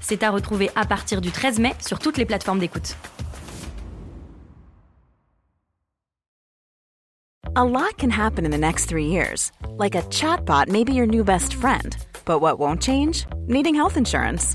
C'est à retrouver à partir du 13 mai sur toutes les plateformes d'écoute. A lot can happen in the next three years. Like a chatbot may be your new best friend. But what won't change? Needing health insurance.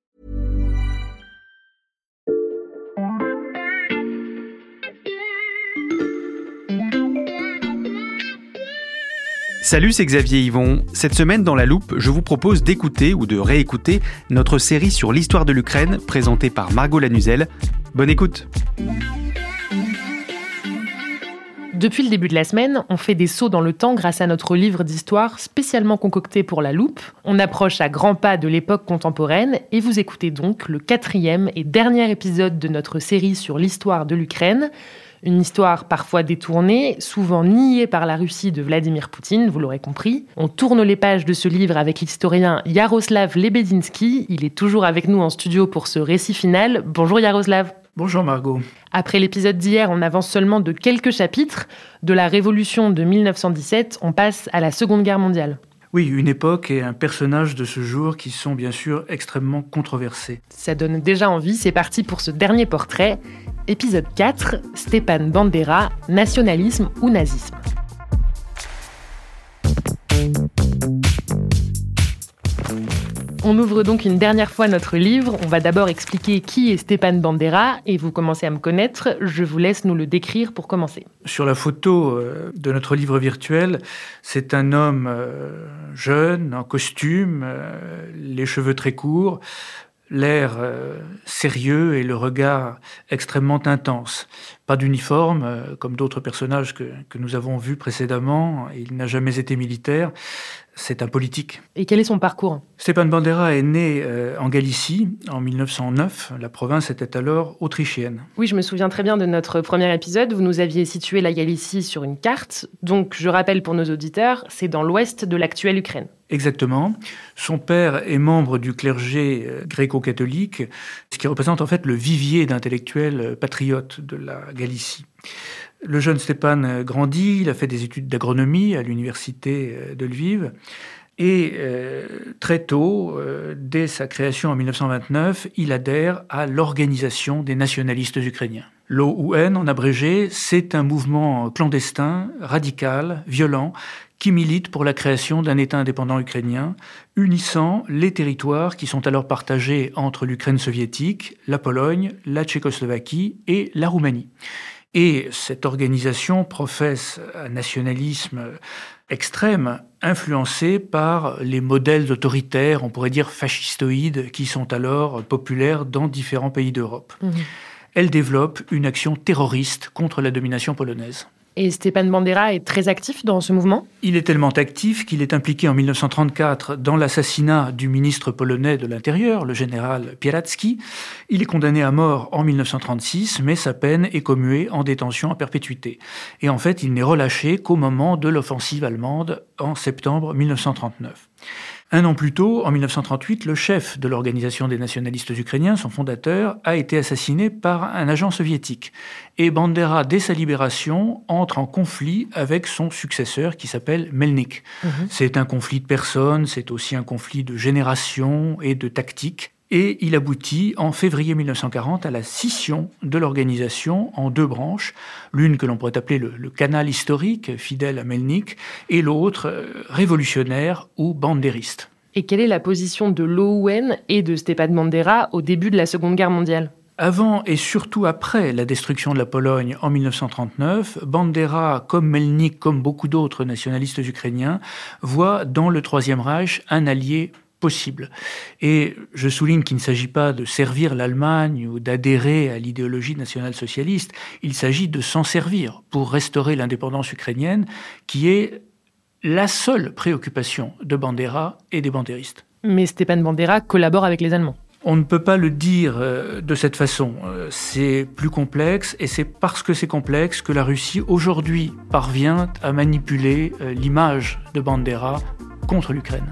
Salut, c'est Xavier Yvon. Cette semaine dans la loupe, je vous propose d'écouter ou de réécouter notre série sur l'histoire de l'Ukraine présentée par Margot Lanuzel. Bonne écoute. Depuis le début de la semaine, on fait des sauts dans le temps grâce à notre livre d'histoire spécialement concocté pour la loupe. On approche à grands pas de l'époque contemporaine et vous écoutez donc le quatrième et dernier épisode de notre série sur l'histoire de l'Ukraine. Une histoire parfois détournée, souvent niée par la Russie de Vladimir Poutine, vous l'aurez compris. On tourne les pages de ce livre avec l'historien Yaroslav Lebedinsky. Il est toujours avec nous en studio pour ce récit final. Bonjour Yaroslav. Bonjour Margot. Après l'épisode d'hier, on avance seulement de quelques chapitres. De la Révolution de 1917, on passe à la Seconde Guerre mondiale. Oui, une époque et un personnage de ce jour qui sont bien sûr extrêmement controversés. Ça donne déjà envie, c'est parti pour ce dernier portrait. Épisode 4, Stépan Bandera, nationalisme ou nazisme. On ouvre donc une dernière fois notre livre. On va d'abord expliquer qui est Stépan Bandera et vous commencez à me connaître. Je vous laisse nous le décrire pour commencer. Sur la photo euh, de notre livre virtuel, c'est un homme euh, jeune, en costume, euh, les cheveux très courts, l'air sérieux et le regard extrêmement intense. Pas d'uniforme, comme d'autres personnages que, que, nous avons vus précédemment. Il n'a jamais été militaire c'est un politique. Et quel est son parcours? Stepan Bandera est né euh, en Galicie en 1909. La province était alors autrichienne. Oui, je me souviens très bien de notre premier épisode. Vous nous aviez situé la Galicie sur une carte. Donc, je rappelle pour nos auditeurs, c'est dans l'ouest de l'actuelle Ukraine. Exactement. Son père est membre du clergé euh, gréco-catholique, ce qui représente en fait le vivier d'intellectuels euh, patriotes de la Le jeune Stéphane grandit, il a fait des études d'agronomie à l'université euh, de Lviv. Et euh, très tôt, euh, dès sa création en 1929, il adhère à l'Organisation des nationalistes ukrainiens. L'OUN, en abrégé, c'est un mouvement clandestin, radical, violent, qui milite pour la création d'un État indépendant ukrainien, unissant les territoires qui sont alors partagés entre l'Ukraine soviétique, la Pologne, la Tchécoslovaquie et la Roumanie. Et cette organisation professe un nationalisme extrême, influencé par les modèles autoritaires, on pourrait dire fascistoïdes, qui sont alors populaires dans différents pays d'Europe. Mmh. Elle développe une action terroriste contre la domination polonaise. Et Stépan Bandera est très actif dans ce mouvement? Il est tellement actif qu'il est impliqué en 1934 dans l'assassinat du ministre polonais de l'Intérieur, le général Pieracki. Il est condamné à mort en 1936, mais sa peine est commuée en détention à perpétuité. Et en fait, il n'est relâché qu'au moment de l'offensive allemande en septembre 1939. Un an plus tôt, en 1938, le chef de l'Organisation des nationalistes ukrainiens, son fondateur, a été assassiné par un agent soviétique. Et Bandera, dès sa libération, entre en conflit avec son successeur qui s'appelle Melnik. Mhm. C'est un conflit de personnes, c'est aussi un conflit de génération et de tactique. Et il aboutit en février 1940 à la scission de l'organisation en deux branches, l'une que l'on pourrait appeler le, canal historique, fidèle à Melnik, et l'autre euh, révolutionnaire ou bandériste. Et quelle est la position de l'OUN et de Stepan Bandera au début de la Seconde Guerre mondiale? Avant et surtout après la destruction de la Pologne en 1939, Bandera, comme Melnik, comme beaucoup d'autres nationalistes ukrainiens, voit dans le Troisième Reich un allié possible. Et je souligne qu'il ne s'agit pas de servir l'Allemagne ou d'adhérer à l'idéologie nationale-socialiste, il s'agit de s'en servir pour restaurer l'indépendance ukrainienne, qui est la seule préoccupation de Bandera et des bandéristes. Mais Stepan Bandera collabore avec les Allemands. On ne peut pas le dire euh, de cette façon. Euh, c'est plus complexe et c'est parce que c'est complexe que la Russie aujourd'hui parvient à manipuler euh, l'image de Bandera contre l'Ukraine.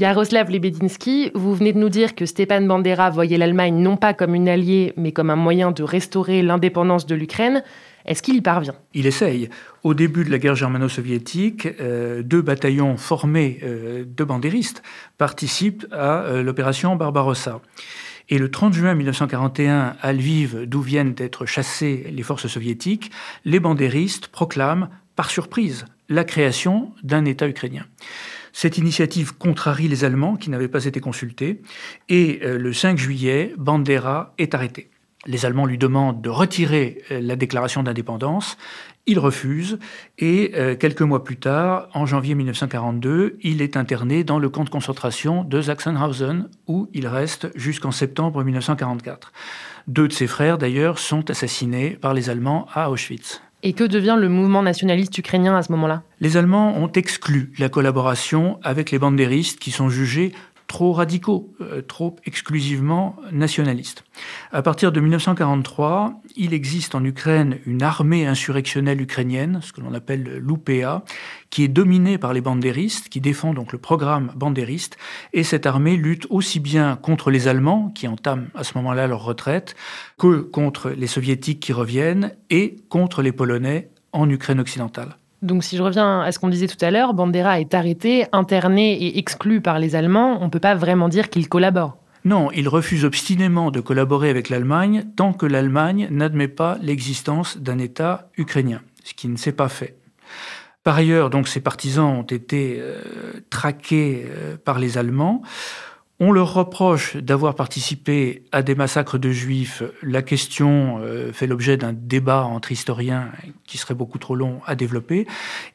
Yaroslav Lebedinsky, vous venez de nous dire que Stepan Bandera voyait l'Allemagne non pas comme une alliée, mais comme un moyen de restaurer l'indépendance de l'Ukraine. Est-ce qu'il y parvient? Il essaye. Au début de la guerre germano-soviétique, euh, deux bataillons formés euh, de bandéristes participent à euh, l'opération Barbarossa. Et le 30 juin 1941, à Lviv, d'où viennent d'être chassées les forces soviétiques, les bandéristes proclament, par surprise, la création d'un État ukrainien. Cette initiative contrarie les Allemands qui n'avaient pas été consultés et euh, le 5 juillet, Bandera est arrêté. Les Allemands lui demandent de retirer euh, la déclaration d'indépendance. Il refuse et euh, quelques mois plus tard, en janvier 1942, il est interné dans le camp de concentration de Sachsenhausen où il reste jusqu'en septembre 1944. Deux de ses frères, d'ailleurs, sont assassinés par les Allemands à Auschwitz. Et que devient le mouvement nationaliste ukrainien à ce moment-là? Les Allemands ont exclu la collaboration avec les bandéristes qui sont jugés trop radicaux, euh, trop exclusivement nationalistes. À partir de 1943, il existe en Ukraine une armée insurrectionnelle ukrainienne, ce que l'on appelle l'UPA, qui est dominée par les bandéristes, qui défend donc le programme bandériste, et cette armée lutte aussi bien contre les Allemands, qui entament à ce moment-là leur retraite, que contre les Soviétiques qui reviennent, et contre les Polonais en Ukraine occidentale. Donc si je reviens à ce qu'on disait tout à l'heure, Bandera est arrêté, interné et exclu par les Allemands. On ne peut pas vraiment dire qu'il collabore. Non, il refuse obstinément de collaborer avec l'Allemagne tant que l'Allemagne n'admet pas l'existence d'un État ukrainien, ce qui ne s'est pas fait. Par ailleurs, donc, ses partisans ont été euh, traqués euh, par les Allemands. On leur reproche d'avoir participé à des massacres de juifs. La question euh, fait l'objet d'un débat entre historiens qui serait beaucoup trop long à développer.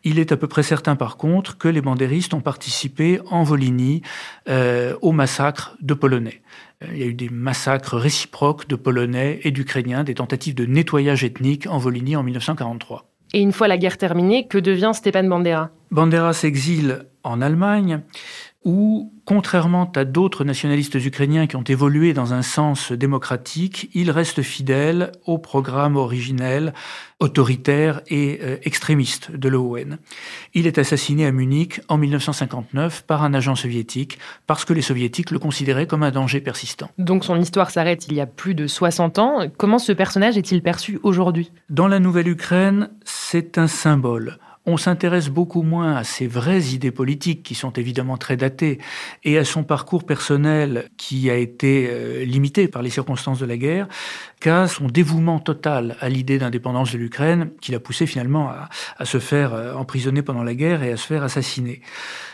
Il est à peu près certain par contre que les bandéristes ont participé en Volhynie euh, au massacre de Polonais. Il y a eu des massacres réciproques de Polonais et d'Ukrainiens, des tentatives de nettoyage ethnique en Volhynie en 1943. Et une fois la guerre terminée, que devient Stepan Bandera? Bandera s'exile en Allemagne où, contrairement à d'autres nationalistes ukrainiens qui ont évolué dans un sens démocratique, il reste fidèle au programme originel, autoritaire et euh, extrémiste de l'ON. Il est assassiné à Munich en 1959 par un agent soviétique parce que les soviétiques le considéraient comme un danger persistant. Donc son histoire s'arrête il y a plus de 60 ans. Comment ce personnage est-il perçu aujourd'hui? Dans la nouvelle Ukraine, c'est un symbole on s'intéresse beaucoup moins à ses vraies idées politiques, qui sont évidemment très datées, et à son parcours personnel, qui a été euh, limité par les circonstances de la guerre, qu'à son dévouement total à l'idée d'indépendance de l'Ukraine, qui l'a poussé finalement à, se faire euh, emprisonner pendant la guerre et à se faire assassiner.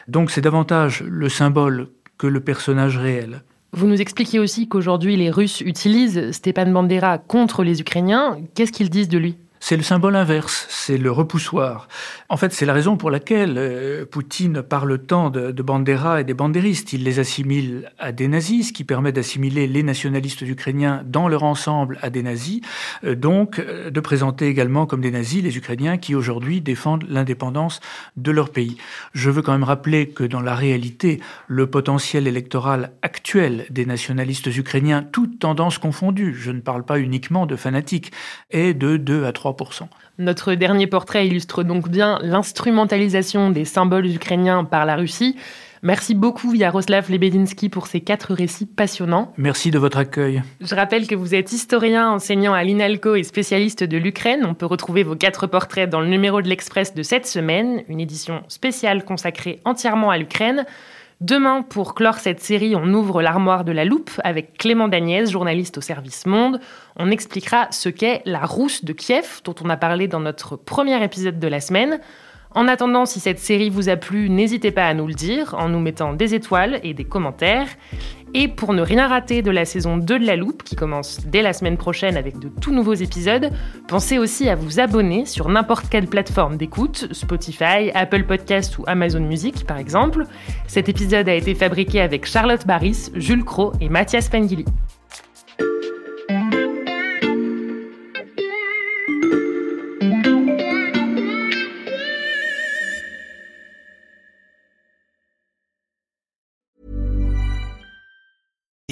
Donc c'est davantage le symbole que le personnage réel. Vous nous expliquez aussi qu'aujourd'hui les Russes utilisent Stepan Bandera contre les Ukrainiens. Qu'est-ce qu'ils disent de lui? C'est le symbole inverse, c'est le repoussoir. En fait, c'est la raison pour laquelle euh, Poutine parle tant de, de Bandera et des bandéristes. Il les assimile à des nazis, ce qui permet d'assimiler les nationalistes ukrainiens dans leur ensemble à des nazis, euh, donc euh, de présenter également comme des nazis les Ukrainiens qui aujourd'hui défendent l'indépendance de leur pays. Je veux quand même rappeler que dans la réalité, le potentiel électoral actuel des nationalistes ukrainiens, toutes tendances confondues, je ne parle pas uniquement de fanatiques, est de 2 à 3 notre dernier portrait illustre donc bien l'instrumentalisation des symboles ukrainiens par la Russie. Merci beaucoup Yaroslav Lebedinsky pour ces quatre récits passionnants. Merci de votre accueil. Je rappelle que vous êtes historien, enseignant à l'INALCO et spécialiste de l'Ukraine. On peut retrouver vos quatre portraits dans le numéro de l'Express de cette semaine, une édition spéciale consacrée entièrement à l'Ukraine. Demain, pour clore cette série, on ouvre l'armoire de la loupe avec Clément Dagnès, journaliste au service Monde. On expliquera ce qu'est la rousse de Kiev, dont on a parlé dans notre premier épisode de la semaine. En attendant, si cette série vous a plu, n'hésitez pas à nous le dire en nous mettant des étoiles et des commentaires. Et pour ne rien rater de la saison 2 de La Loupe, qui commence dès la semaine prochaine avec de tout nouveaux épisodes, pensez aussi à vous abonner sur n'importe quelle plateforme d'écoute, Spotify, Apple Podcasts ou Amazon Music par exemple. Cet épisode a été fabriqué avec Charlotte Barris, Jules Cro et Mathias Pengili.